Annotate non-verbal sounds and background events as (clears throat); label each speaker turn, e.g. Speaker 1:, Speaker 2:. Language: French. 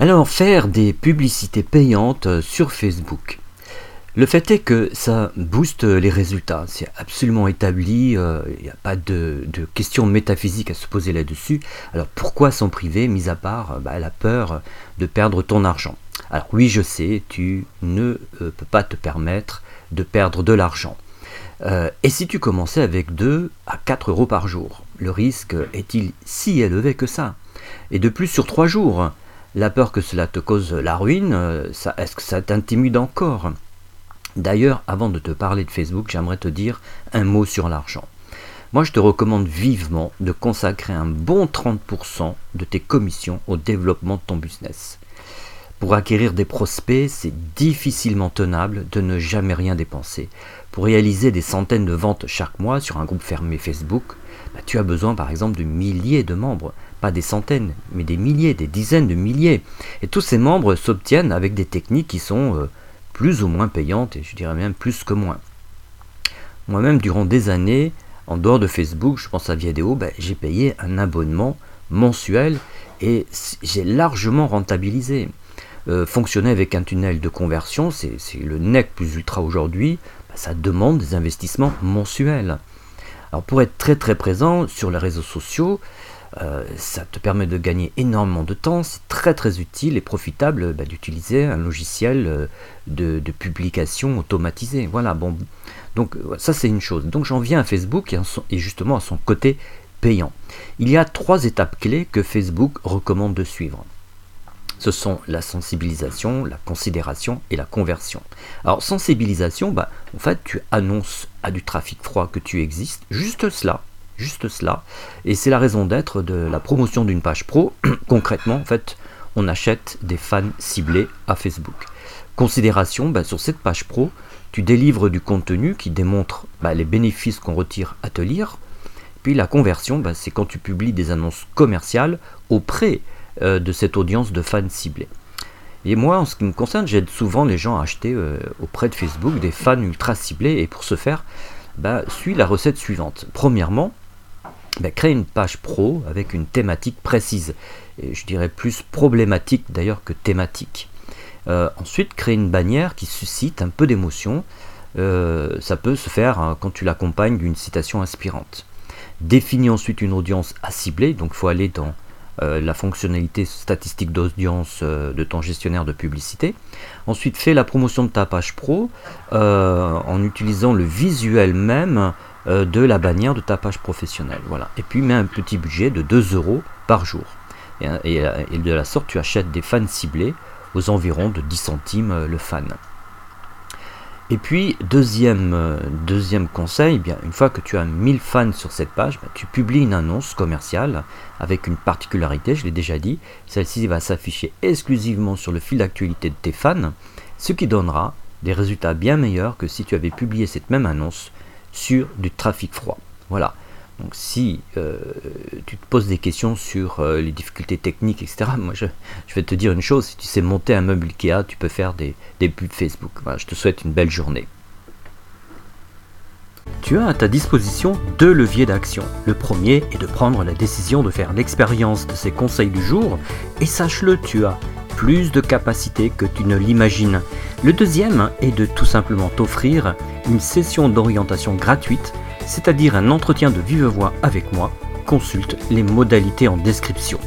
Speaker 1: Alors, faire des publicités payantes euh, sur Facebook. Le fait est que ça booste les résultats, c'est absolument établi, euh, il n'y a pas de, questions métaphysiques à se poser là-dessus. Alors pourquoi s'en priver, mis à part euh, bah, la peur de perdre ton argent? Alors oui, je sais, tu ne peux pas te permettre de perdre de l'argent. et si tu commençais avec 2 à 4 euros par jour, le risque est-il si élevé que ça? Et de plus sur 3 jours la peur que cela te cause la ruine, euh, est-ce que ça t'intimide encore? D'ailleurs, avant de te parler de Facebook, j'aimerais te dire un mot sur l'argent. Moi, je te recommande vivement de consacrer un bon 30% de tes commissions au développement de ton business. Pour acquérir des prospects, c'est difficilement tenable de ne jamais rien dépenser. Pour réaliser des centaines de ventes chaque mois sur un groupe fermé Facebook, bah, tu as besoin par exemple de milliers de membres pas des centaines, mais des milliers, des dizaines de milliers. Et tous ces membres s'obtiennent avec des techniques qui sont euh, plus ou moins payantes, et je dirais même plus que moins. Moi-même, durant des années, en dehors de Facebook, je pense à Viadeo, ben, j'ai payé un abonnement mensuel et j'ai largement rentabilisé. Euh, fonctionner avec un tunnel de conversion, c'est le NEC plus ultra aujourd'hui, ben, ça demande des investissements mensuels. Alors pour être très très présent sur les réseaux sociaux, euh, ça te permet de gagner énormément de temps, c'est très très utile et profitable bah, d'utiliser un logiciel euh, de, publication automatisé. Voilà, bon, donc euh, ça c'est une chose. Donc j'en viens à Facebook et, justement à son côté payant. Il y a trois étapes clés que Facebook recommande de suivre. Ce sont la sensibilisation, la considération et la conversion. Alors sensibilisation, bah, en fait tu annonces à du trafic froid que tu existes, juste cela, juste cela. Et c'est la raison d'être de la promotion d'une page pro. (clears throat) Concrètement, en fait, on achète des fans ciblés à Facebook. Considération, bah, sur cette page pro, tu délivres du contenu qui démontre bah, les bénéfices qu'on retire à te lire. Puis la conversion, c'est quand tu publies des annonces commerciales auprès de cette audience de fans ciblés. Et moi, en ce qui me concerne, j'aide souvent les gens à acheter euh, auprès de Facebook des fans ultra ciblés. Et pour ce faire, bah, suis la recette suivante. Premièrement, ben, créer une page pro avec une thématique précise. Et je dirais plus problématique d'ailleurs que thématique. Euh, ensuite, créer une bannière qui suscite un peu d'émotion. Euh, ça peut se faire hein, quand tu l'accompagnes d'une citation inspirante. Définis ensuite une audience à cibler, donc il faut aller dans euh, la fonctionnalité statistique d'audience de ton gestionnaire de publicité. Ensuite, fais la promotion de ta page pro en utilisant le visuel même euh, de la bannière de ta page professionnelle. Voilà. Et puis mets un petit budget de 2 euros par jour. Et, de la sorte, tu achètes des fans ciblés aux environs de 10 centimes euh, le fan. Et puis, deuxième, euh, deuxième conseil, eh bien, une fois que tu as 1000 fans sur cette page, bah, tu publies une annonce commerciale avec une particularité, je l'ai déjà dit, celle-ci va s'afficher exclusivement sur le fil d'actualité de tes fans, ce qui donnera des résultats bien meilleurs que si tu avais publié cette même annonce sur du trafic froid. Voilà. Donc si euh, tu te poses des questions sur euh, les difficultés techniques, etc., (laughs) moi je, vais te dire une chose, si tu sais monter un meuble Ikea, tu peux faire des, pubs Facebook. Je te souhaite une belle journée. Tu as à ta disposition deux leviers d'action. Le premier est de prendre la décision de faire l'expérience de ces conseils du jour, et sache-le, tu as plus de capacité que tu ne l'imagines. Le deuxième est de tout simplement t'offrir une session d'orientation gratuite, c'est-à-dire un entretien de vive voix avec moi. Consulte les modalités en description.